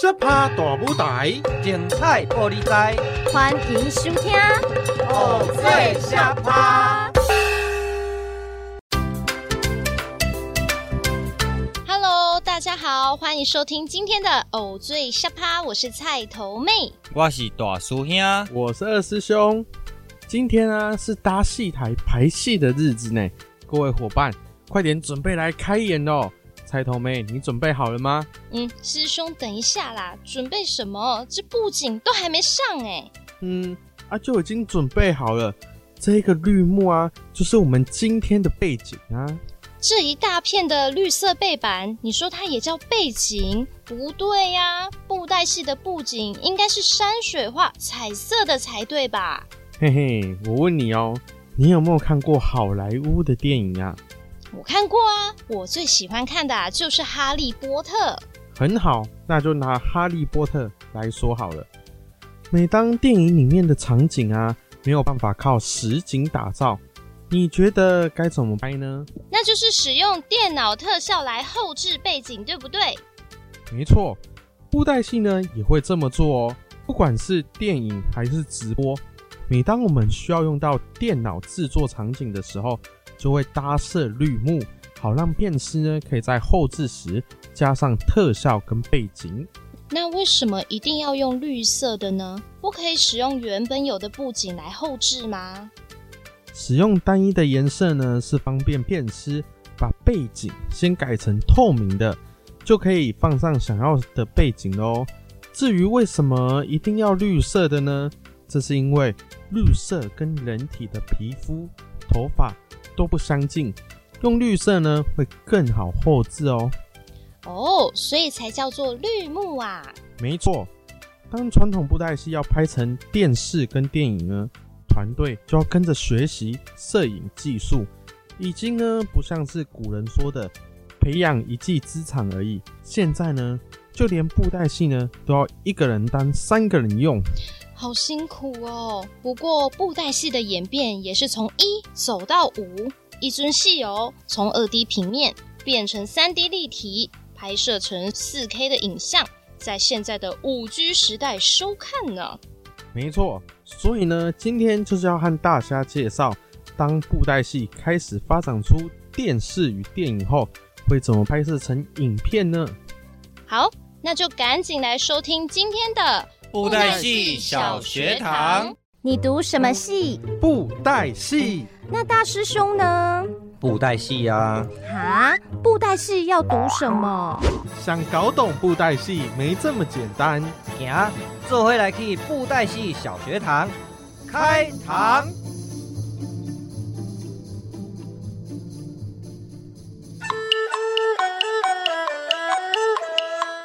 小趴大舞台，精彩玻璃台，欢迎收听《偶醉下趴》。Hello，大家好，欢迎收听今天的《偶醉下趴》，我是菜头妹，我是大叔兄，我是二师兄。今天啊，是搭戏台排戏的日子呢，各位伙伴，快点准备来开演喽！菜头妹，你准备好了吗？嗯，师兄，等一下啦，准备什么？这布景都还没上哎。嗯，啊，就已经准备好了。这个绿幕啊，就是我们今天的背景啊。这一大片的绿色背板，你说它也叫背景？不对呀，布袋戏的布景应该是山水画、彩色的才对吧？嘿嘿，我问你哦，你有没有看过好莱坞的电影啊？我看过啊，我最喜欢看的啊就是《哈利波特》。很好，那就拿《哈利波特》来说好了。每当电影里面的场景啊没有办法靠实景打造，你觉得该怎么拍呢？那就是使用电脑特效来后置背景，对不对？没错，布袋戏呢也会这么做哦。不管是电影还是直播，每当我们需要用到电脑制作场景的时候，就会搭设绿幕，好让片师呢可以在后置时加上特效跟背景。那为什么一定要用绿色的呢？不可以使用原本有的布景来后置吗？使用单一的颜色呢，是方便片师把背景先改成透明的，就可以放上想要的背景喽。至于为什么一定要绿色的呢？这是因为绿色跟人体的皮肤、头发。都不相近，用绿色呢会更好后置哦。哦，所以才叫做绿幕啊。没错，当传统布袋戏要拍成电视跟电影呢，团队就要跟着学习摄影技术，已经呢不像是古人说的培养一技之长而已。现在呢，就连布袋戏呢都要一个人当三个人用。好辛苦哦！不过布袋戏的演变也是从一走到五，一尊戏哦，从二 D 平面变成三 D 立体，拍摄成四 K 的影像，在现在的五 G 时代收看呢。没错，所以呢，今天就是要和大家介绍，当布袋戏开始发展出电视与电影后，会怎么拍摄成影片呢？好，那就赶紧来收听今天的。布袋戏小学堂，你读什么戏？布袋戏。那大师兄呢？布袋戏呀。啊，布袋戏要读什么？想搞懂布袋戏没这么简单。行，这回来去布袋戏小学堂，开堂。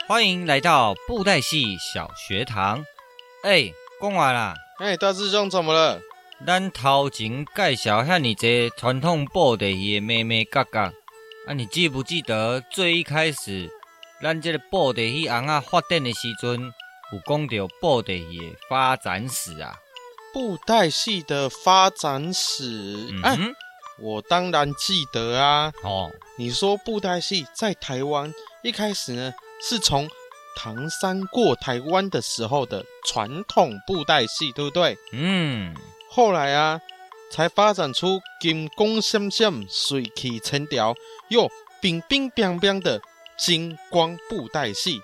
欢迎来到布袋戏小学堂。哎、欸，讲完啦。哎、欸，大师兄怎么了？咱头前介绍遐尼侪传统布袋戏的眉眉角角，啊，你记不记得最一开始咱这个布袋戏尪仔发展的时阵，有讲到布袋戏的发展史啊？布袋戏的发展史？哎、嗯欸，我当然记得啊。哦，你说布袋戏在台湾一开始呢？是从唐山过台湾的时候的传统布袋戏，对不对？嗯。后来啊，才发展出金光闪闪、水气沉调又冰冰冰冰的金光布袋戏。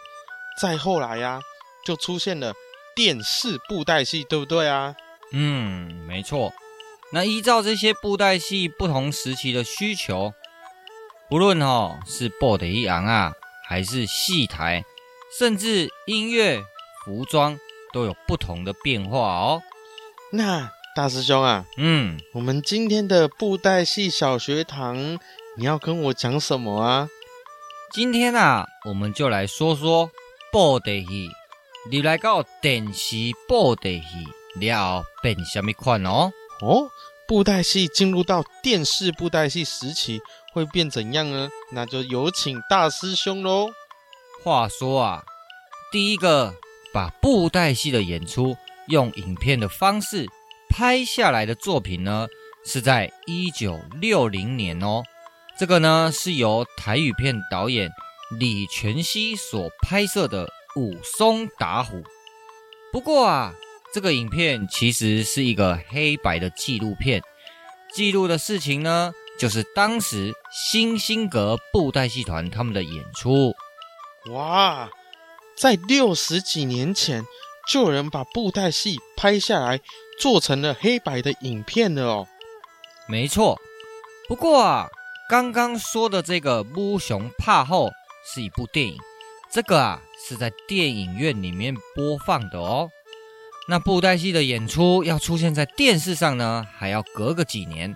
再后来啊，就出现了电视布袋戏，对不对啊？嗯，没错。那依照这些布袋戏不同时期的需求，不论哦是布袋戏尪仔。还是戏台，甚至音乐、服装都有不同的变化哦。那大师兄啊，嗯，我们今天的布袋戏小学堂，你要跟我讲什么啊？今天啊，我们就来说说布袋戏。你来到电视布袋戏了后变什么款哦？哦，布袋戏进入到电视布袋戏时期。会变怎样呢？那就有请大师兄喽。话说啊，第一个把布袋戏的演出用影片的方式拍下来的作品呢，是在一九六零年哦。这个呢是由台语片导演李全熙所拍摄的《武松打虎。不过啊，这个影片其实是一个黑白的纪录片，记录的事情呢，就是当时新兴阁布袋戏团他们的演出。哇，在六十几年前就有人把布袋戏拍下来，做成了黑白的影片了哦。没错，不过啊，刚刚说的这个《乌熊怕后》是一部电影，这个啊是在电影院里面播放的哦。那布袋戏的演出要出现在电视上呢，还要隔个几年，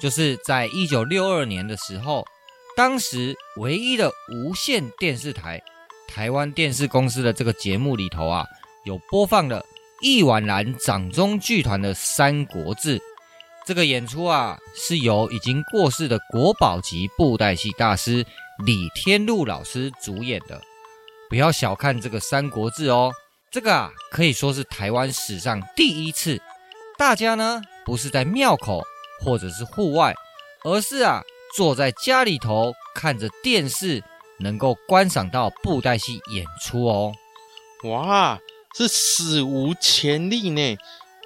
就是在一九六二年的时候，当时唯一的无线电视台台湾电视公司的这个节目里头啊，有播放了易婉兰掌中剧团的《三国志》。这个演出啊，是由已经过世的国宝级布袋戏大师李天禄老师主演的。不要小看这个《三国志》哦，这个啊可以说是台湾史上第一次，大家呢不是在庙口或者是户外，而是啊坐在家里头看着电视，能够观赏到布袋戏演出哦。哇，是史无前例呢！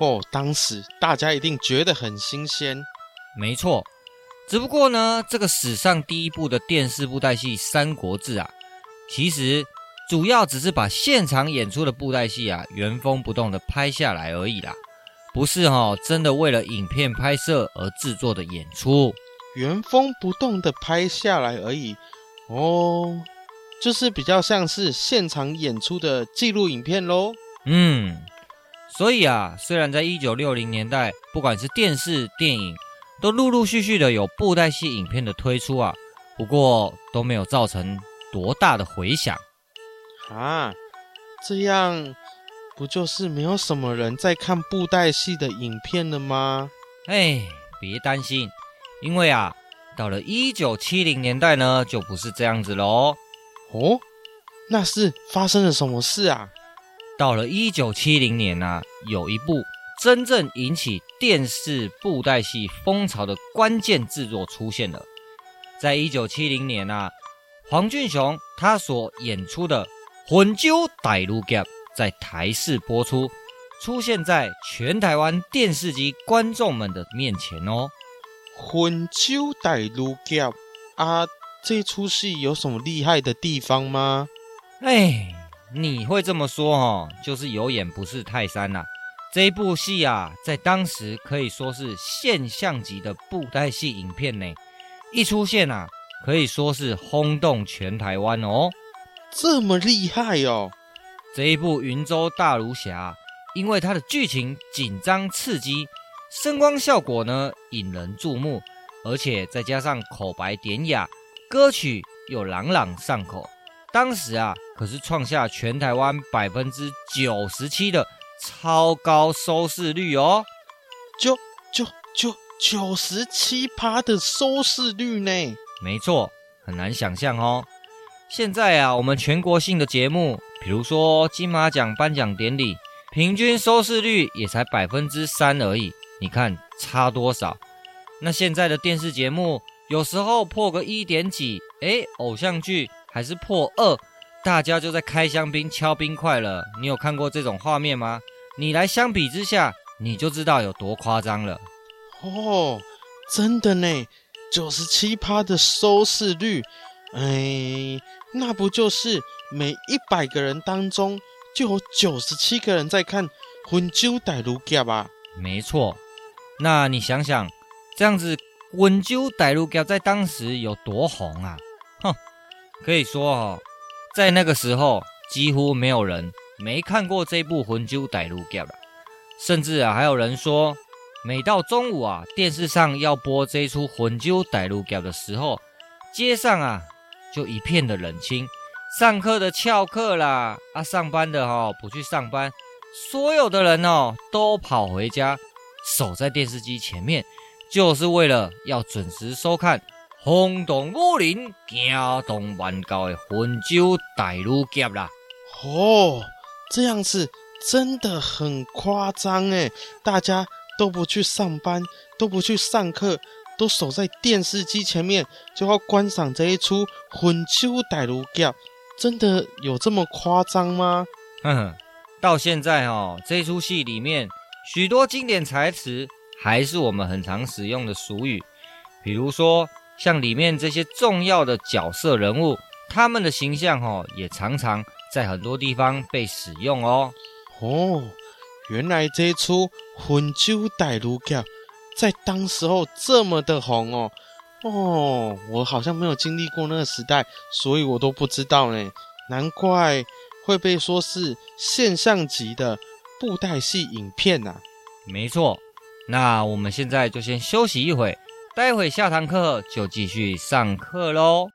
哦，当时大家一定觉得很新鲜。没错，只不过呢，这个史上第一部的电视布袋戏《三国志》啊，其实主要只是把现场演出的布袋戏啊原封不动的拍下来而已啦，不是哈、哦，真的为了影片拍摄而制作的演出，原封不动的拍下来而已。哦，就是比较像是现场演出的记录影片喽。嗯。所以啊，虽然在一九六零年代，不管是电视、电影，都陆陆续续的有布袋戏影片的推出啊，不过都没有造成多大的回响。啊，这样不就是没有什么人在看布袋戏的影片了吗？哎，别担心，因为啊，到了一九七零年代呢，就不是这样子喽。哦，那是发生了什么事啊？到了一九七零年啊，有一部真正引起电视布袋戏风潮的关键制作出现了。在一九七零年啊，黄俊雄他所演出的《魂酒带路夹》在台视播出，出现在全台湾电视机观众们的面前哦。魂酒带路夹啊，这出戏有什么厉害的地方吗？哎。你会这么说哦，就是有眼不识泰山呐。这一部戏啊，在当时可以说是现象级的布袋戏影片呢。一出现啊，可以说是轰动全台湾哦。这么厉害哦！这一部《云州大儒侠》，因为它的剧情紧张刺激，声光效果呢引人注目，而且再加上口白典雅，歌曲又朗朗上口。当时啊，可是创下全台湾百分之九十七的超高收视率哦，九九九九十七趴的收视率呢？没错，很难想象哦。现在啊，我们全国性的节目，比如说金马奖颁奖典礼，平均收视率也才百分之三而已。你看差多少？那现在的电视节目，有时候破个一点几，哎，偶像剧。还是破二，大家就在开香槟、敲冰块了。你有看过这种画面吗？你来相比之下，你就知道有多夸张了。哦，真的呢，九十七趴的收视率，哎，那不就是每一百个人当中就有九十七个人在看《魂酒带路夹》啊？没错，那你想想，这样子《魂酒带路夹》在当时有多红啊？哼！可以说哦，在那个时候，几乎没有人没看过这部《魂酒带路夹》了。甚至啊，还有人说，每到中午啊，电视上要播这一出《魂酒带路夹》的时候，街上啊就一片的冷清。上课的翘课啦，啊，上班的哈、哦、不去上班，所有的人哦都跑回家，守在电视机前面，就是为了要准时收看。轰动武林、惊动万教的魂酒带路夹啦！哦，这样子真的很夸张哎！大家都不去上班，都不去上课，都守在电视机前面，就要观赏这一出魂酒带路夹，真的有这么夸张吗？哼哼，到现在哦，这出戏里面许多经典台词还是我们很常使用的俗语，比如说像里面这些重要的角色人物，他们的形象哦，也常常在很多地方被使用哦。哦，原来这出《魂酒带路桥》在当时候这么的红哦。哦，我好像没有经历过那个时代，所以我都不知道呢。难怪会被说是现象级的布袋戏影片呐、啊。没错，那我们现在就先休息一会，待会下堂课就继续上课喽。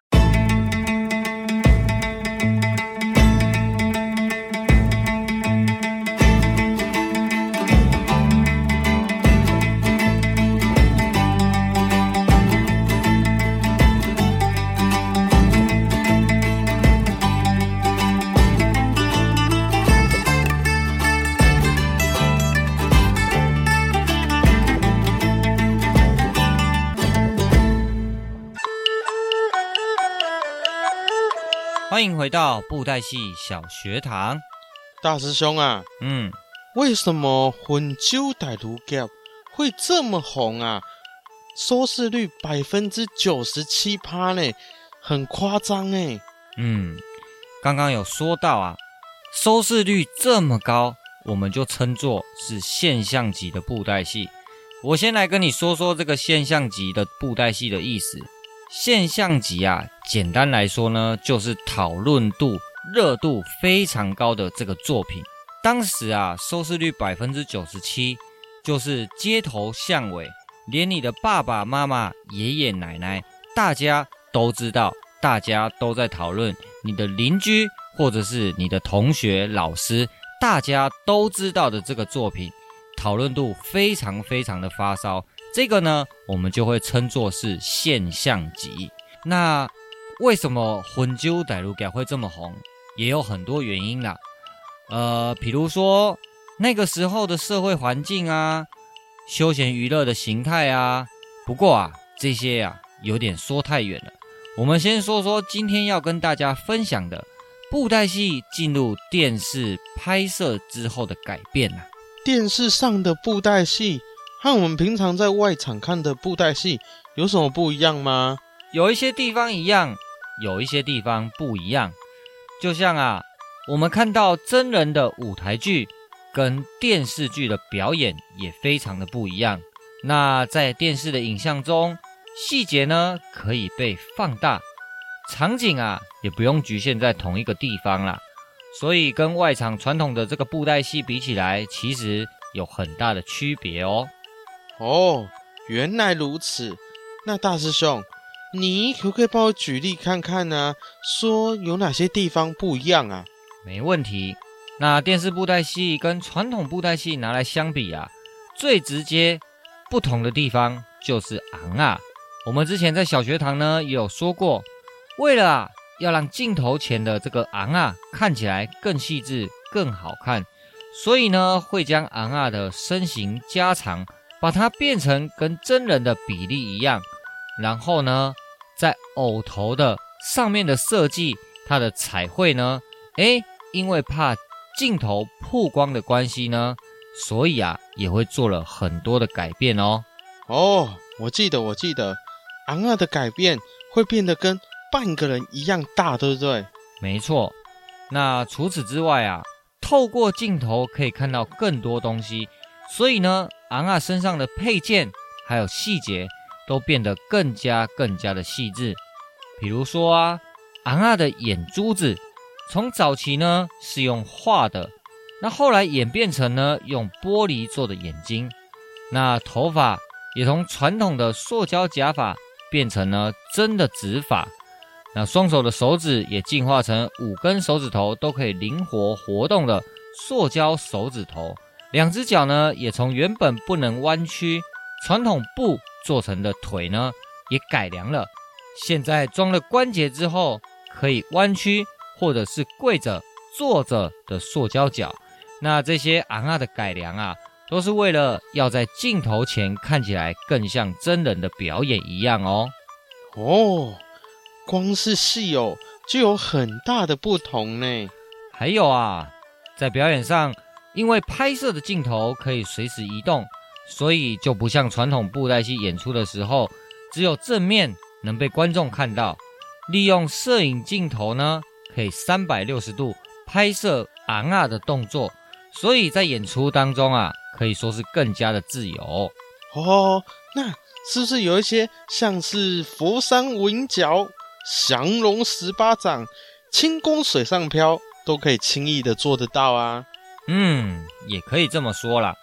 欢迎回到布袋戏小学堂，大师兄啊，嗯，为什么《魂酒带路桥》会这么红啊？收视率百分之九十七趴呢，很夸张哎。嗯，刚刚有说到啊，收视率这么高，我们就称作是现象级的布袋戏。我先来跟你说说这个现象级的布袋戏的意思。现象级啊，简单来说呢，就是讨论度、热度非常高的这个作品。当时啊，收视率百分之九十七，就是街头巷尾，连你的爸爸妈妈、爷爷奶奶，大家都知道，大家都在讨论。你的邻居或者是你的同学、老师，大家都知道的这个作品，讨论度非常非常的发烧。这个呢，我们就会称作是现象级。那为什么魂酒歹路桥会这么红？也有很多原因啦。呃，比如说那个时候的社会环境啊，休闲娱乐的形态啊。不过啊，这些啊有点说太远了。我们先说说今天要跟大家分享的布袋戏进入电视拍摄之后的改变啊。电视上的布袋戏。和我们平常在外场看的布袋戏有什么不一样吗？有一些地方一样，有一些地方不一样。就像啊，我们看到真人的舞台剧跟电视剧的表演也非常的不一样。那在电视的影像中，细节呢可以被放大，场景啊也不用局限在同一个地方啦。所以跟外场传统的这个布袋戏比起来，其实有很大的区别哦。哦，原来如此。那大师兄，你可不可以帮我举例看看呢？说有哪些地方不一样啊？没问题。那电视布袋戏跟传统布袋戏拿来相比啊，最直接不同的地方就是昂啊。我们之前在小学堂呢也有说过，为了啊要让镜头前的这个昂啊看起来更细致、更好看，所以呢会将昂啊的身形加长。把它变成跟真人的比例一样，然后呢，在偶头的上面的设计，它的彩绘呢，诶，因为怕镜头曝光的关系呢，所以啊，也会做了很多的改变哦。哦，我记得，我记得，昂二的改变会变得跟半个人一样大，对不对？没错。那除此之外啊，透过镜头可以看到更多东西。所以呢，昂啊身上的配件还有细节都变得更加更加的细致。比如说啊，昂啊的眼珠子从早期呢是用画的，那后来演变成呢用玻璃做的眼睛。那头发也从传统的塑胶假发变成了真的直发。那双手的手指也进化成五根手指头都可以灵活活动的塑胶手指头。两只脚呢，也从原本不能弯曲、传统布做成的腿呢，也改良了。现在装了关节之后，可以弯曲或者是跪着、坐着的塑胶脚。那这些昂啊的改良啊，都是为了要在镜头前看起来更像真人的表演一样哦。哦，光是戏偶就有很大的不同呢。还有啊，在表演上，因为拍摄的镜头可以随时移动，所以就不像传统布袋戏演出的时候，只有正面能被观众看到。利用摄影镜头呢，可以三百六十度拍摄昂啊的动作，所以在演出当中啊，可以说是更加的自由。哦，那是不是有一些像是佛山无影脚、降龙十八掌、轻功水上漂，都可以轻易的做得到啊？嗯，也可以这么说啦。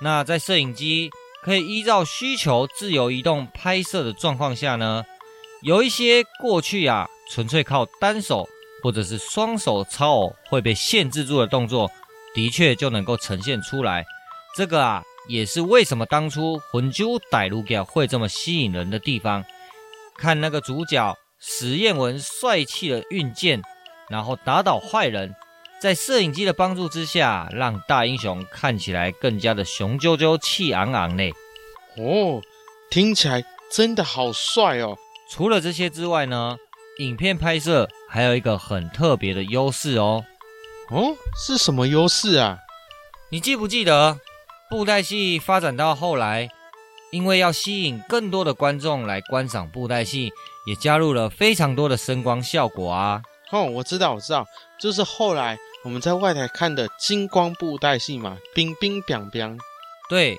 那在摄影机可以依照需求自由移动拍摄的状况下呢，有一些过去啊，纯粹靠单手或者是双手操偶会被限制住的动作，的确就能够呈现出来。这个啊，也是为什么当初《魂揪歹路桥》会这么吸引人的地方。看那个主角史艳文帅气的运剑，然后打倒坏人，在摄影机的帮助之下，让大英雄看起来更加的雄赳赳、气昂昂嘞。哦，听起来真的好帅哦。除了这些之外呢，影片拍摄还有一个很特别的优势哦。哦，是什么优势啊？你记不记得布袋戏发展到后来，因为要吸引更多的观众来观赏布袋戏，也加入了非常多的声光效果啊。哦，我知道，我知道，就是后来我们在外台看的金光布袋戏嘛，冰冰冰冰。对，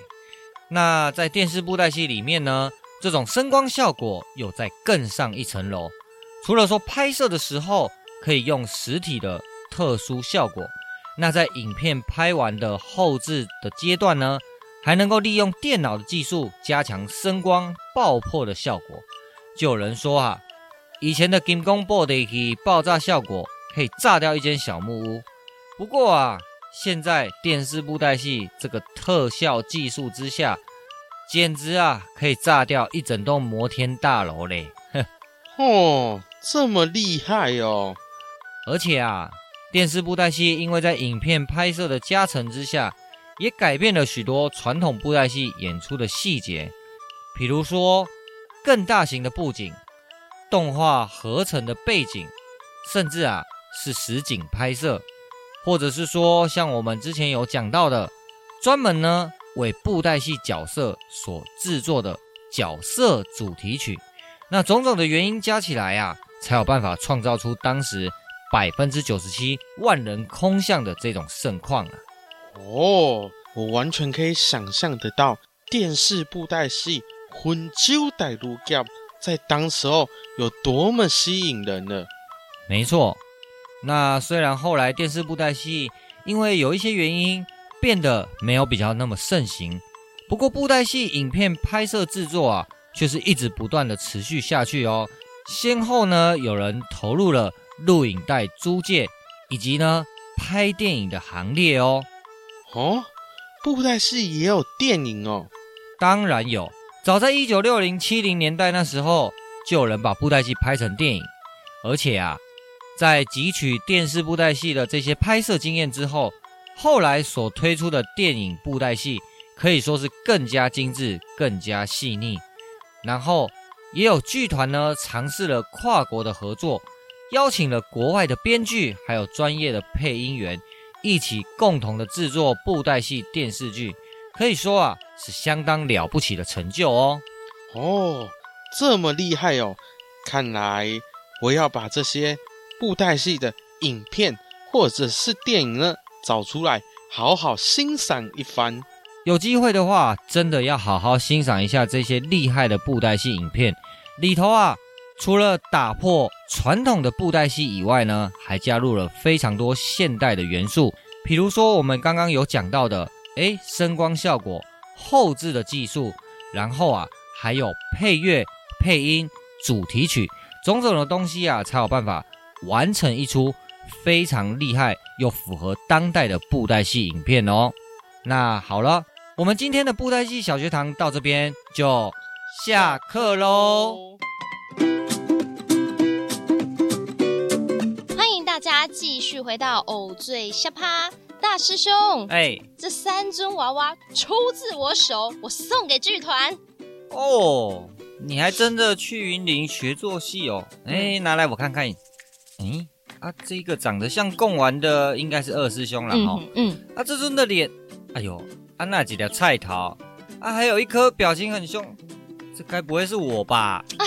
那在电视布袋戏里面呢？这种声光效果又再更上一层楼，除了说拍摄的时候可以用实体的特殊效果，那在影片拍完的后置的阶段呢，还能够利用电脑的技术加强声光爆破的效果。就有人说啊，以前的金光布袋戏爆炸效果可以炸掉一间小木屋，不过啊，现在电视布袋戏这个特效技术之下。简直啊，可以炸掉一整栋摩天大楼嘞！哼，哦，这么厉害哦！而且啊，电视布袋戏因为在影片拍摄的加成之下，也改变了许多传统布袋戏演出的细节，比如说更大型的布景、动画合成的背景，甚至啊是实景拍摄，或者是说像我们之前有讲到的，专门呢。为布袋戏角色所制作的角色主题曲，那种种的原因加起来啊，才有办法创造出当时百分之九十七万人空巷的这种盛况啊！哦，我完全可以想象得到电视布袋戏《魂揪歹路桥》在当时候有多么吸引人了。没错，那虽然后来电视布袋戏因为有一些原因。变得没有比较那么盛行，不过布袋戏影片拍摄制作啊，却是一直不断的持续下去哦。先后呢，有人投入了录影带租借以及呢拍电影的行列哦。哦，布袋戏也有电影哦？当然有，早在一九六零七零年代那时候，就有人把布袋戏拍成电影，而且啊，在汲取电视布袋戏的这些拍摄经验之后。后来所推出的电影布袋戏可以说是更加精致、更加细腻。然后也有剧团呢尝试了跨国的合作，邀请了国外的编剧还有专业的配音员一起共同的制作布袋戏电视剧，可以说啊是相当了不起的成就哦。哦，这么厉害哦！看来我要把这些布袋戏的影片或者是电影呢。找出来，好好欣赏一番。有机会的话，真的要好好欣赏一下这些厉害的布袋戏影片。里头啊，除了打破传统的布袋戏以外呢，还加入了非常多现代的元素。比如说，我们刚刚有讲到的，诶，声光效果、后制的技术，然后啊，还有配乐、配音、主题曲，种种的东西啊，才有办法完成一出。非常厉害又符合当代的布袋戏影片哦。那好了，我们今天的布袋戏小学堂到这边就下课喽。欢迎大家继续回到偶醉下趴，大师兄。哎，这三尊娃娃出自我手，我送给剧团。哦，你还真的去云林学做戏哦？哎，拿来我看看。嗯啊，这个长得像贡丸的应该是二师兄了哈。嗯，嗯啊，这尊的脸，哎呦，啊那几条菜头，啊还有一颗表情很凶，这该不会是我吧？啊，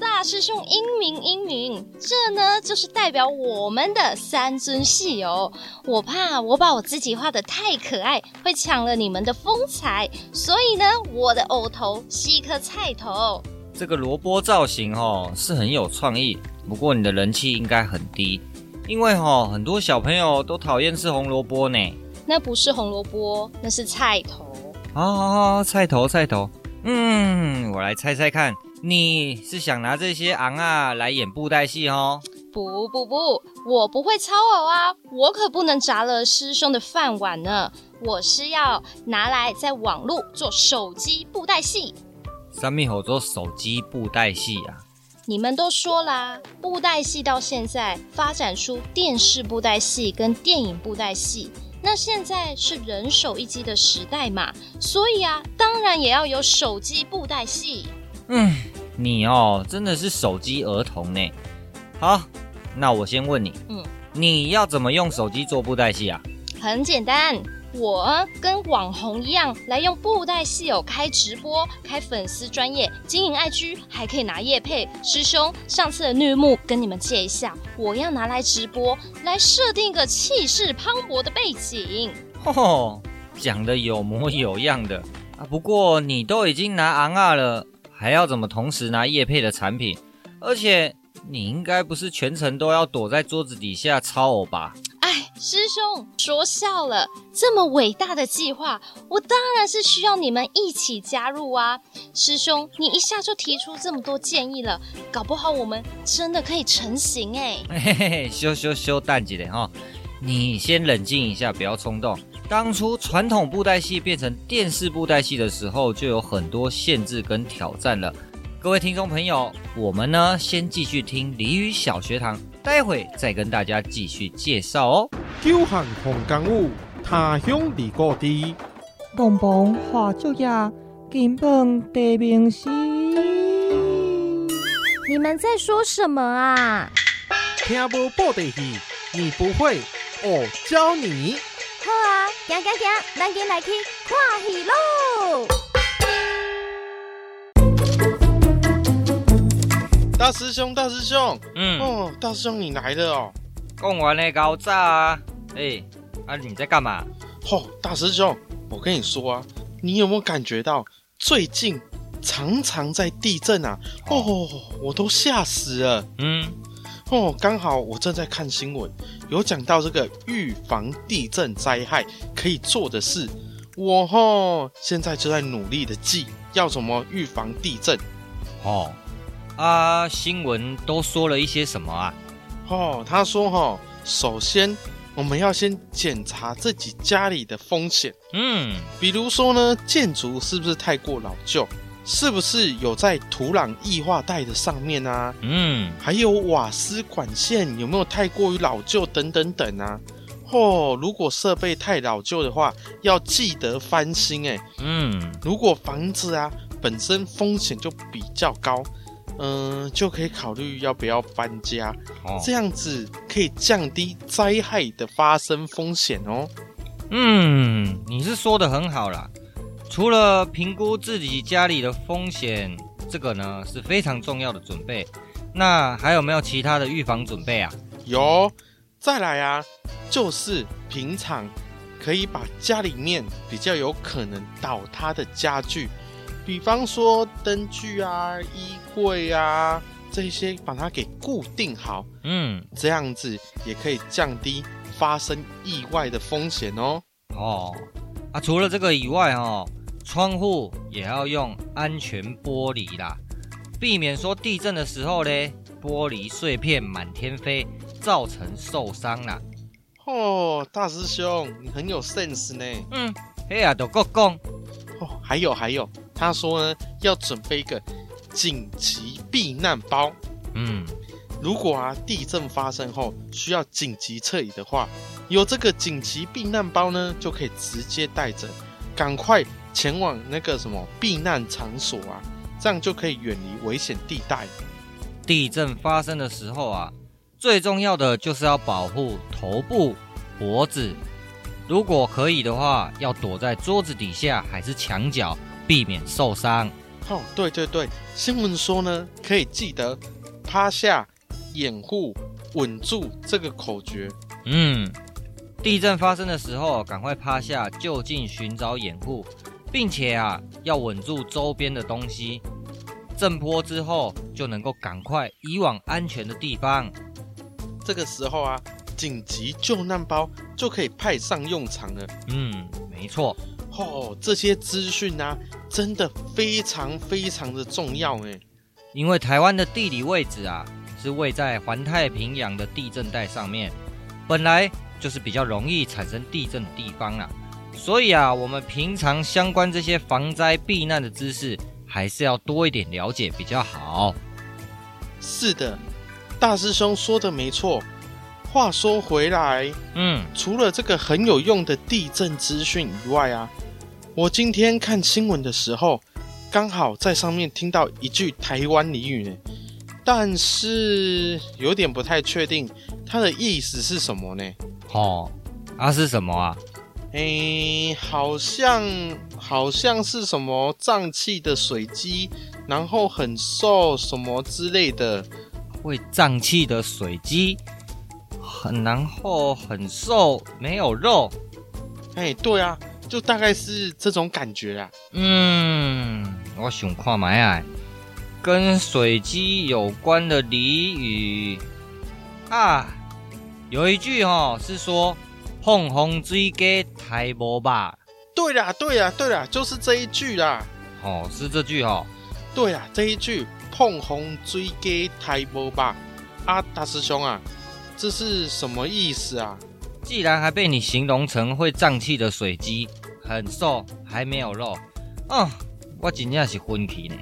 大师兄英明英明，这呢就是代表我们的三尊戏哦。我怕我把我自己画的太可爱，会抢了你们的风采，所以呢，我的偶头是一颗菜头。这个萝卜造型哦是很有创意，不过你的人气应该很低，因为哦很多小朋友都讨厌吃红萝卜呢。那不是红萝卜，那是菜头。好好好，菜头菜头。嗯，我来猜猜看，你是想拿这些昂啊来演布袋戏哦？不不不，我不会操偶啊，我可不能砸了师兄的饭碗呢。我是要拿来在网络做手机布袋戏。三米猴做手机布袋戏啊！你们都说啦，布袋戏到现在发展出电视布袋戏跟电影布袋戏，那现在是人手一机的时代嘛，所以啊，当然也要有手机布袋戏。嗯，你哦，真的是手机儿童呢。好，那我先问你，嗯，你要怎么用手机做布袋戏啊？很简单。我跟网红一样，来用布袋戏偶开直播，开粉丝专业，经营 IG，还可以拿叶配。师兄，上次的绿幕跟你们借一下，我要拿来直播，来设定一个气势磅礴的背景。吼吼，讲的有模有样的啊！不过你都已经拿昂啊了，还要怎么同时拿叶配的产品？而且你应该不是全程都要躲在桌子底下操偶吧？哎师兄说笑了，这么伟大的计划，我当然是需要你们一起加入啊！师兄，你一下就提出这么多建议了，搞不好我们真的可以成型哎！嘿嘿嘿，羞羞羞，淡季的哈，你先冷静一下，不要冲动。当初传统布袋戏变成电视布袋戏的时候，就有很多限制跟挑战了。各位听众朋友，我们呢先继续听鲤鱼小学堂。待会再跟大家继续介绍哦。久旱逢甘雨，他乡遇故知。东风化作叶，金榜题名时。你们在说什么啊？听无布袋戏，你不会，我教你。好啊，行行行，咱今来去看戏喽。大师兄，大师兄，嗯，哦，大师兄你来了哦。贡丸的高炸啊，哎、欸，啊你在干嘛？哦，大师兄，我跟你说啊，你有没有感觉到最近常常在地震啊？哦，哦我都吓死了。嗯，哦，刚好我正在看新闻，有讲到这个预防地震灾害可以做的事，我哦现在就在努力的记要怎么预防地震。哦。啊，新闻都说了一些什么啊？哦，他说哈、哦，首先我们要先检查自己家里的风险，嗯，比如说呢，建筑是不是太过老旧，是不是有在土壤异化带的上面啊？嗯，还有瓦斯管线有没有太过于老旧等等等啊？哦，如果设备太老旧的话，要记得翻新哎。嗯，如果房子啊本身风险就比较高。嗯，就可以考虑要不要搬家，哦，这样子可以降低灾害的发生风险哦。嗯，你是说的很好啦。除了评估自己家里的风险，这个呢是非常重要的准备。那还有没有其他的预防准备啊？有，再来啊，就是平常可以把家里面比较有可能倒塌的家具。比方说灯具啊、衣柜啊这些，把它给固定好，嗯，这样子也可以降低发生意外的风险哦。哦，啊，除了这个以外哦，窗户也要用安全玻璃啦，避免说地震的时候呢，玻璃碎片满天飞，造成受伤啦。哦，大师兄，你很有 sense 呢。嗯，嘿呀，都够讲。哦，还有还有。他说呢，要准备一个紧急避难包。嗯，如果啊地震发生后需要紧急撤离的话，有这个紧急避难包呢，就可以直接带着，赶快前往那个什么避难场所啊，这样就可以远离危险地带。地震发生的时候啊，最重要的就是要保护头部、脖子。如果可以的话，要躲在桌子底下还是墙角，避免受伤。哦，对对对，新闻说呢，可以记得趴下、掩护、稳住这个口诀。嗯，地震发生的时候，赶快趴下，就近寻找掩护，并且啊，要稳住周边的东西。震波之后，就能够赶快移往安全的地方。这个时候啊，紧急救难包就可以派上用场了。嗯，没错。哦，这些资讯啊，真的非常非常的重要诶。因为台湾的地理位置啊，是位在环太平洋的地震带上面，本来就是比较容易产生地震的地方啊。所以啊，我们平常相关这些防灾避难的知识，还是要多一点了解比较好。是的。大师兄说的没错。话说回来，嗯，除了这个很有用的地震资讯以外啊，我今天看新闻的时候，刚好在上面听到一句台湾俚语呢，但是有点不太确定它的意思是什么呢？哦，啊是什么啊？诶，好像好像是什么胀气的水鸡，然后很瘦什么之类的。会胀气的水鸡，很然后很瘦，没有肉。哎，对啊，就大概是这种感觉啊。嗯，我想看买啊，跟水鸡有关的俚语啊，有一句哦，是说“碰红追鸡太无吧”。对啦，对啦，对啦，就是这一句啦。哦，是这句哦。对啦，这一句。碰红追鸡太无吧？啊，大师兄啊，这是什么意思啊？既然还被你形容成会胀气的水鸡，很瘦，还没有肉，啊，我真的是昏去呢。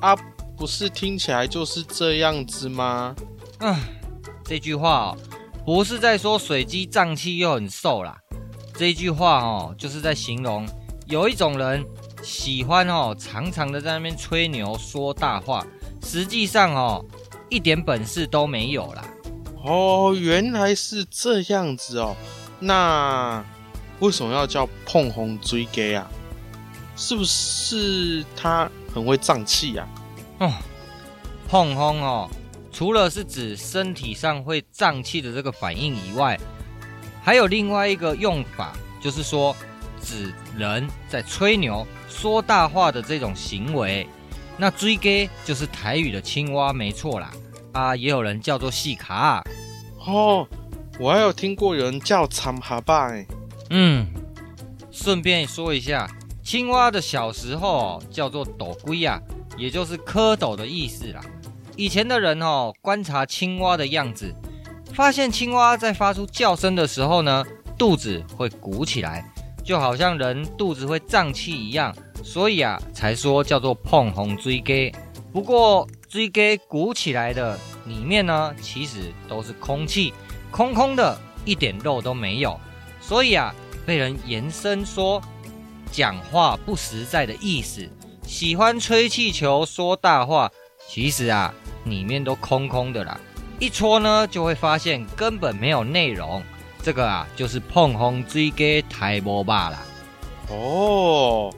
啊，不是听起来就是这样子吗？啊，这句话哦，不是在说水鸡胀气又很瘦啦，这句话哦，就是在形容有一种人。喜欢哦，常常的在那边吹牛说大话，实际上哦，一点本事都没有啦。哦，原来是这样子哦。那为什么要叫碰红水鸡啊？是不是他很会胀气呀？哦，碰红哦，除了是指身体上会胀气的这个反应以外，还有另外一个用法，就是说。指人在吹牛、说大话的这种行为，那水鸡就是台语的青蛙，没错啦。啊，也有人叫做细卡。哦，我还有听过有人叫长蛤蚌哎。嗯，顺便说一下，青蛙的小时候叫做斗龟啊，也就是蝌蚪的意思啦。以前的人哦，观察青蛙的样子，发现青蛙在发出叫声的时候呢，肚子会鼓起来。就好像人肚子会胀气一样，所以啊，才说叫做碰红追鸡。不过水鸡鼓起来的里面呢，其实都是空气，空空的，一点肉都没有。所以啊，被人延伸说讲话不实在的意思，喜欢吹气球说大话，其实啊，里面都空空的啦。一戳呢，就会发现根本没有内容。这个啊，就是碰红水鸡太无肉啦。哦，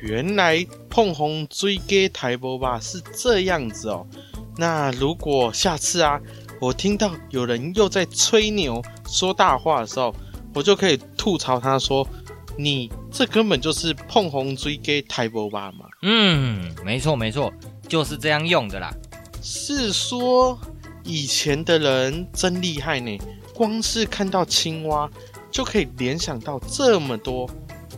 原来碰红追鸡台波吧是这样子哦。那如果下次啊，我听到有人又在吹牛说大话的时候，我就可以吐槽他说：“你这根本就是碰红追鸡台波吧嘛。”嗯，没错没错，就是这样用的啦。是说以前的人真厉害呢。光是看到青蛙，就可以联想到这么多。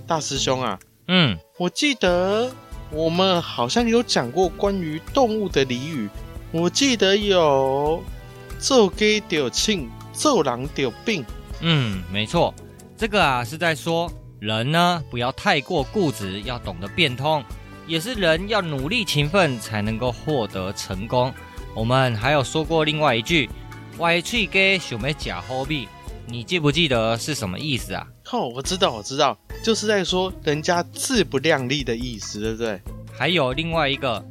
大师兄啊，嗯，我记得我们好像有讲过关于动物的俚语。我记得有“做鸡丢庆，做人得病”。嗯，没错，这个啊是在说人呢不要太过固执，要懂得变通，也是人要努力勤奋才能够获得成功。我们还有说过另外一句。歪嘴鸡想要吃好米，你记不记得是什么意思啊？哦，我知道，我知道，就是在说人家自不量力的意思，对不对？还有另外一个，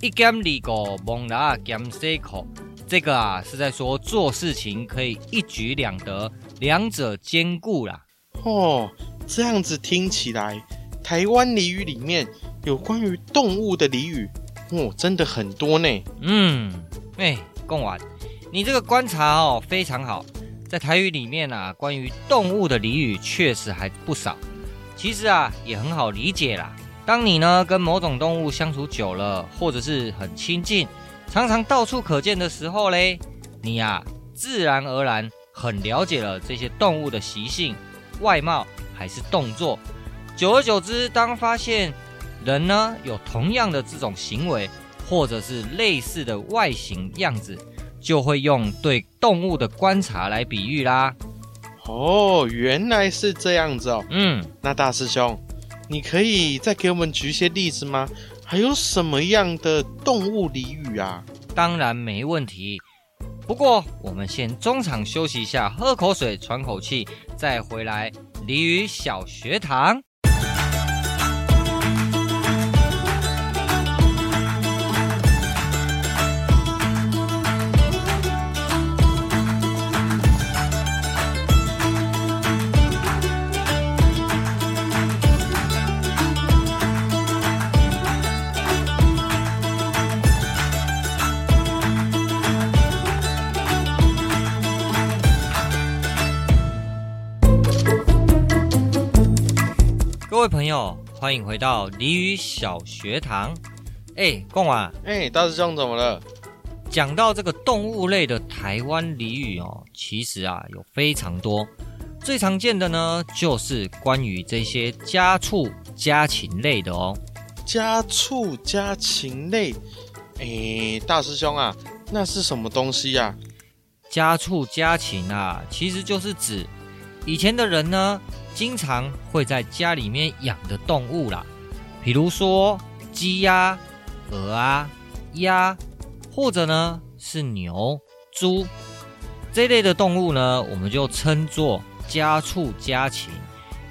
一减二个，蒙拉减三口，这个啊是在说做事情可以一举两得，两者兼顾啦。哦，这样子听起来，台湾俚语里面有关于动物的俚语，哦，真的很多呢。嗯，哎，贡丸，你这个观察哦非常好，在台语里面啊，关于动物的俚语确实还不少。其实啊，也很好理解啦。当你呢跟某种动物相处久了，或者是很亲近，常常到处可见的时候嘞，你呀、啊、自然而然很了解了这些动物的习性、外貌还是动作。久而久之，当发现人呢有同样的这种行为，或者是类似的外形样子，就会用对动物的观察来比喻啦。哦，原来是这样子哦。嗯，那大师兄，你可以再给我们举一些例子吗？还有什么样的动物俚语啊？当然没问题。不过我们先中场休息一下，喝口水，喘口气，再回来俚语小学堂。各位朋友，欢迎回到俚语小学堂。哎，贡啊，哎，大师兄怎么了？讲到这个动物类的台湾俚语哦，其实啊有非常多，最常见的呢就是关于这些家畜家禽类的哦。家畜家禽类，哎，大师兄啊，那是什么东西呀？家畜家禽啊，其实就是指以前的人呢。经常会在家里面养的动物啦，比如说鸡呀、鹅啊、鸭，或者呢是牛、猪这类的动物呢，我们就称作家畜家禽。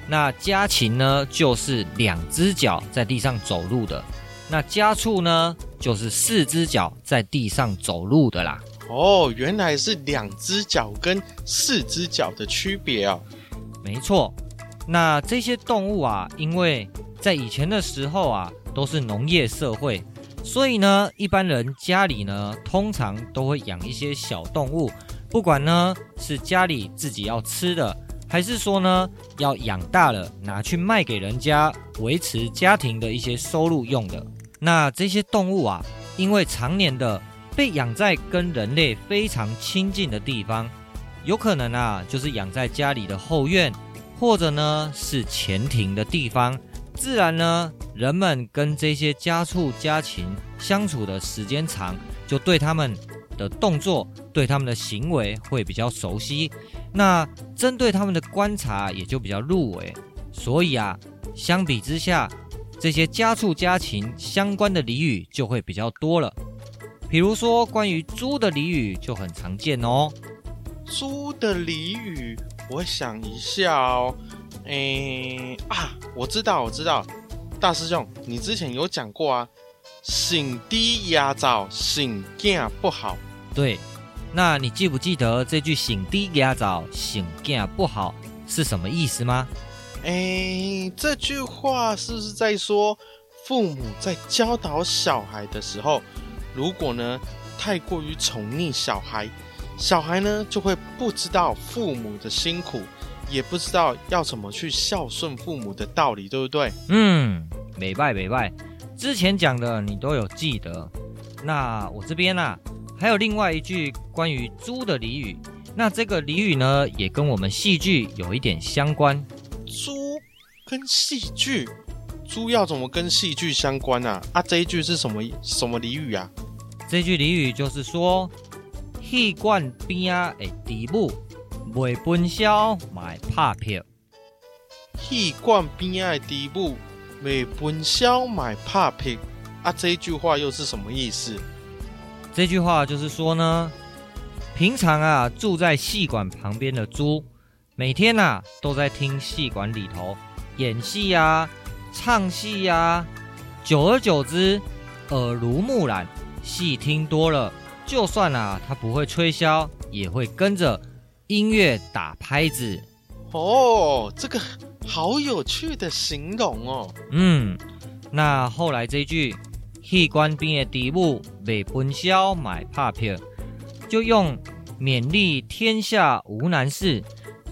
那家禽呢，就是两只脚在地上走路的；那家畜呢，就是四只脚在地上走路的啦。哦，原来是两只脚跟四只脚的区别哦。没错。那这些动物啊，因为在以前的时候啊，都是农业社会，所以呢，一般人家里呢，通常都会养一些小动物，不管呢是家里自己要吃的，还是说呢要养大了拿去卖给人家，维持家庭的一些收入用的。那这些动物啊，因为常年的被养在跟人类非常亲近的地方，有可能啊，就是养在家里的后院。或者呢是前庭的地方，自然呢人们跟这些家畜家禽相处的时间长，就对他们的动作、对他们的行为会比较熟悉，那针对他们的观察也就比较入微。所以啊，相比之下，这些家畜家禽相关的俚语就会比较多了。比如说关于猪的俚语就很常见哦。猪的俚语。我想一下哦，诶啊，我知道，我知道，大师兄，你之前有讲过啊，醒低压早，醒囝不好。对，那你记不记得这句“醒低压早，醒囝不好”是什么意思吗？诶，这句话是不是在说，父母在教导小孩的时候，如果呢太过于宠溺小孩？小孩呢，就会不知道父母的辛苦，也不知道要怎么去孝顺父母的道理，对不对？嗯，没拜没拜，之前讲的你都有记得。那我这边呢、啊，还有另外一句关于猪的俚语。那这个俚语呢，也跟我们戏剧有一点相关。猪跟戏剧，猪要怎么跟戏剧相关啊？啊，这一句是什么什么俚语啊？这句俚语就是说。戏馆边啊的猪母卖分销卖拍票。戏馆边啊的猪母卖分销卖拍票啊，这一句话又是什么意思？这句话就是说呢，平常啊住在戏馆旁边的猪，每天呐、啊、都在听戏馆里头演戏呀、啊、唱戏呀、啊，久而久之耳濡目染，戏听多了。就算啊他不会吹箫，也会跟着音乐打拍子。哦，这个好有趣的形容哦。嗯，那后来这一句“戏馆边的猪母卖分箫买拍票”，就用勉励天下无难事，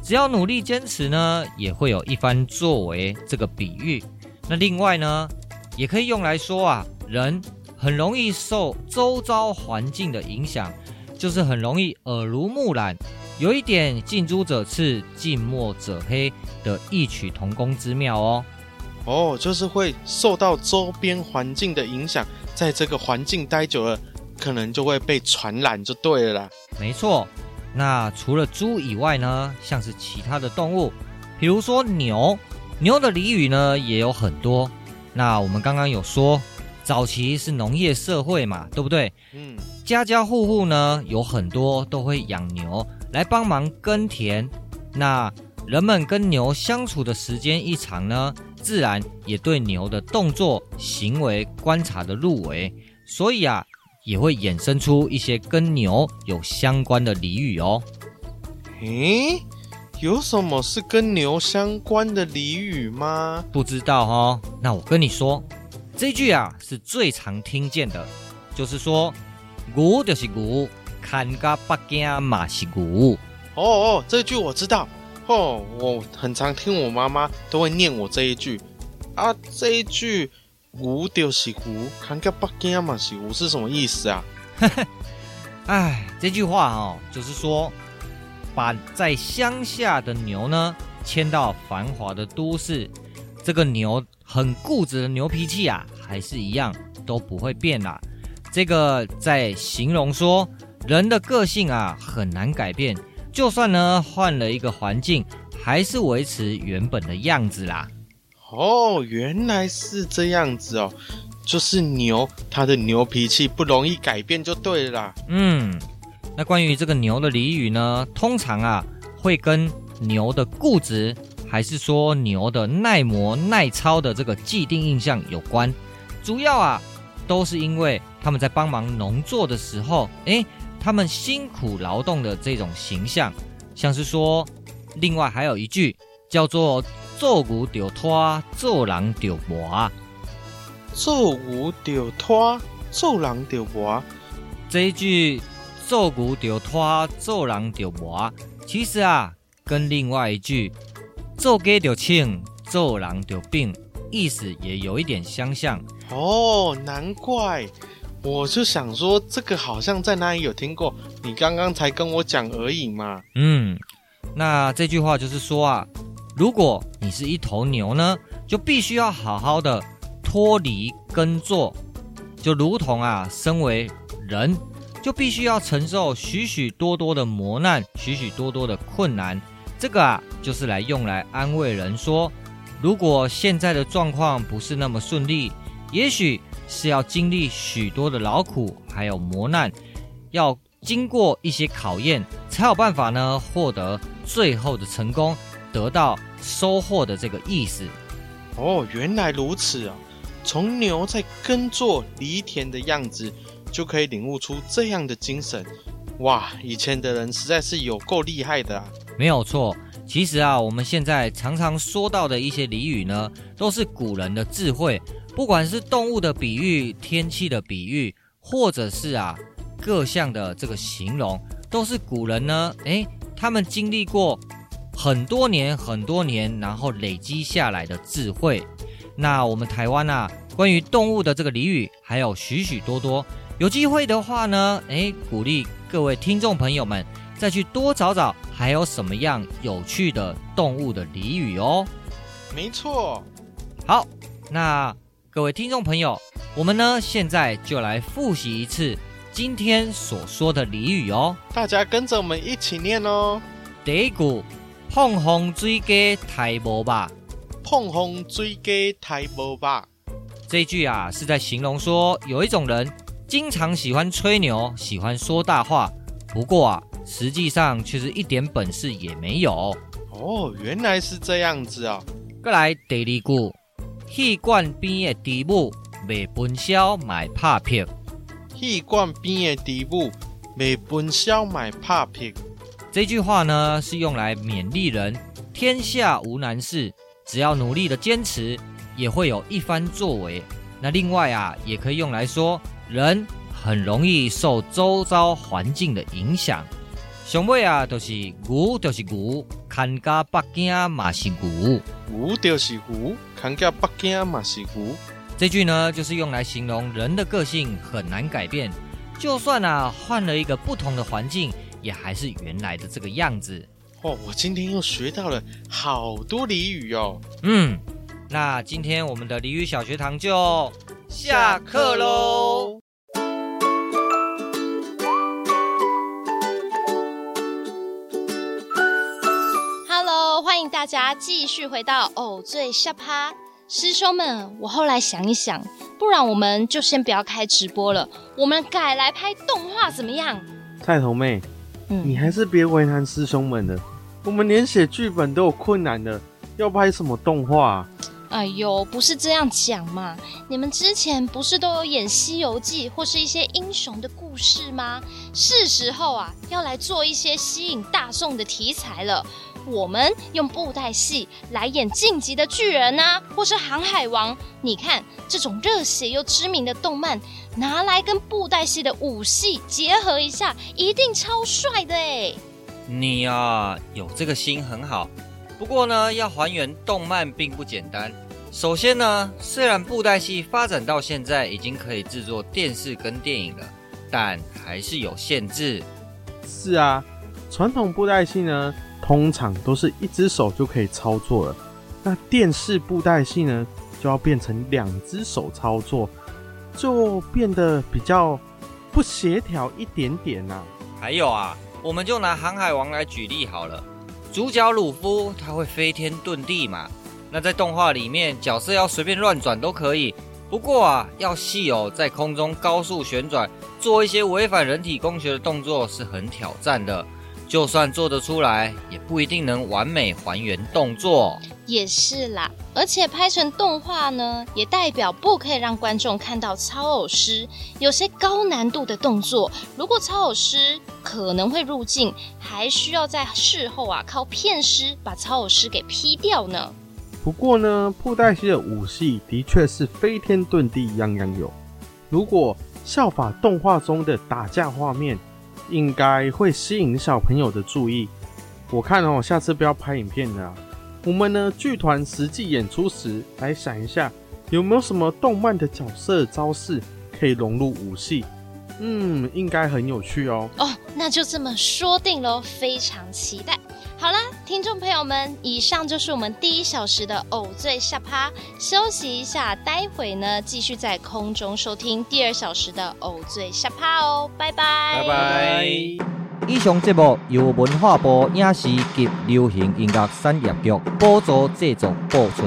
只要努力坚持呢，也会有一番作为这个比喻。那另外呢，也可以用来说啊，人很容易受周遭环境的影响，就是很容易耳濡目染。有一点近朱者赤，近墨者黑的异曲同工之妙哦。哦，就是会受到周边环境的影响，在这个环境待久了，可能就会被传染，就对了啦。没错。那除了猪以外呢，像是其他的动物，比如说牛，牛的俚语呢也有很多。那我们刚刚有说，早期是农业社会嘛，对不对？嗯。家家户户呢有很多都会养牛。来帮忙耕田，那人们跟牛相处的时间一长呢，自然也对牛的动作、行为观察的入微，所以啊，也会衍生出一些跟牛有相关的俚语哦。诶，有什么是跟牛相关的俚语吗？不知道哦。那我跟你说，这句啊是最常听见的，就是说，牛就是牛。看个北京嘛是牛哦哦，这句我知道哦，我很常听我妈妈都会念我这一句啊，这一句牛就是牛，看个北京嘛是牛是什么意思啊？哎，这句话哦，就是说把在乡下的牛呢牵到繁华的都市，这个牛很固执的牛脾气啊，还是一样都不会变啦。这个在形容说。人的个性啊，很难改变，就算呢换了一个环境，还是维持原本的样子啦。哦，原来是这样子哦，就是牛，它的牛脾气不容易改变就对了啦。嗯，那关于这个牛的俚语呢，通常啊会跟牛的固执，还是说牛的耐磨耐操的这个既定印象有关。主要啊都是因为他们在帮忙农作的时候，诶。他们辛苦劳动的这种形象，像是说，另外还有一句叫做“做牛丢拖，做人丢磨”。做牛丢拖，做人丢磨。这一句“做牛丢拖，做人丢磨”，其实啊，跟另外一句“做鸡丢青，做人就病”意思也有一点相像。哦，难怪。我就想说，这个好像在哪里有听过，你刚刚才跟我讲而已嘛。嗯，那这句话就是说啊，如果你是一头牛呢，就必须要好好的脱离耕作，就如同啊，身为人，就必须要承受许许多多的磨难，许许多多的困难。这个啊，就是来用来安慰人说，如果现在的状况不是那么顺利，也许。是要经历许多的劳苦，还有磨难，要经过一些考验，才有办法呢获得最后的成功，得到收获的这个意思。哦，原来如此啊！从牛在耕作犁田的样子，就可以领悟出这样的精神。哇，以前的人实在是有够厉害的啊！没有错，其实啊，我们现在常常说到的一些俚语呢，都是古人的智慧。不管是动物的比喻、天气的比喻，或者是啊各项的这个形容，都是古人呢，诶，他们经历过很多年、很多年，然后累积下来的智慧。那我们台湾啊，关于动物的这个俚语还有许许多多。有机会的话呢，诶，鼓励各位听众朋友们再去多找找，还有什么样有趣的动物的俚语哦。没错，好，那。各位听众朋友，我们呢现在就来复习一次今天所说的俚语哦。大家跟着我们一起念哦。第一句，碰风水鸡抬无吧。碰风水鸡抬无吧。这句啊是在形容说有一种人经常喜欢吹牛，喜欢说大话，不过啊实际上却是一点本事也没有。哦，原来是这样子啊。过来第二句。戏馆边的猪母卖分箫买拍片。戏馆边的猪母没本消买怕片。这句话呢，是用来勉励人：天下无难事，只要努力的坚持，也会有一番作为。那另外啊，也可以用来说，人很容易受周遭环境的影响。上尾啊，就是牛就是牛，看家北京嘛是牛。牛就是牛，看家北京嘛是牛。这句呢，就是用来形容人的个性很难改变，就算啊换了一个不同的环境，也还是原来的这个样子。哦，我今天又学到了好多俚语哦。嗯，那今天我们的俚语小学堂就下课喽。家继续回到偶醉下趴。师兄们，我后来想一想，不然我们就先不要开直播了，我们改来拍动画怎么样？菜头妹，嗯，你还是别为难师兄们了，我们连写剧本都有困难的，要拍什么动画？哎呦，不是这样讲嘛！你们之前不是都有演《西游记》或是一些英雄的故事吗？是时候啊，要来做一些吸引大众的题材了。我们用布袋戏来演《晋级的巨人》呐，或是《航海王》。你看这种热血又知名的动漫，拿来跟布袋戏的武戏结合一下，一定超帅的哎！你呀、啊，有这个心很好。不过呢，要还原动漫并不简单。首先呢，虽然布袋戏发展到现在已经可以制作电视跟电影了，但还是有限制。是啊，传统布袋戏呢，通常都是一只手就可以操作了，那电视布袋戏呢，就要变成两只手操作，就变得比较不协调一点点呐、啊。还有啊，我们就拿《航海王》来举例好了，主角鲁夫他会飞天遁地嘛，那在动画里面角色要随便乱转都可以，不过啊，要戏友在空中高速旋转，做一些违反人体工学的动作是很挑战的。就算做得出来，也不一定能完美还原动作。也是啦，而且拍成动画呢，也代表不可以让观众看到操偶师有些高难度的动作。如果操偶师可能会入镜，还需要在事后啊靠片师把操偶师给 P 掉呢。不过呢，布袋戏的武戏的确是飞天遁地样样有。如果效法动画中的打架画面，应该会吸引小朋友的注意。我看哦，下次不要拍影片了。我们呢，剧团实际演出时来想一下，有没有什么动漫的角色招式可以融入武戏？嗯，应该很有趣哦。哦，那就这么说定喽，非常期待。好啦，听众朋友们，以上就是我们第一小时的偶醉下趴，休息一下，待会呢继续在空中收听第二小时的偶醉下趴哦，拜拜，拜拜。以上节目由文化部影视及流行音乐产业局补助制作播出。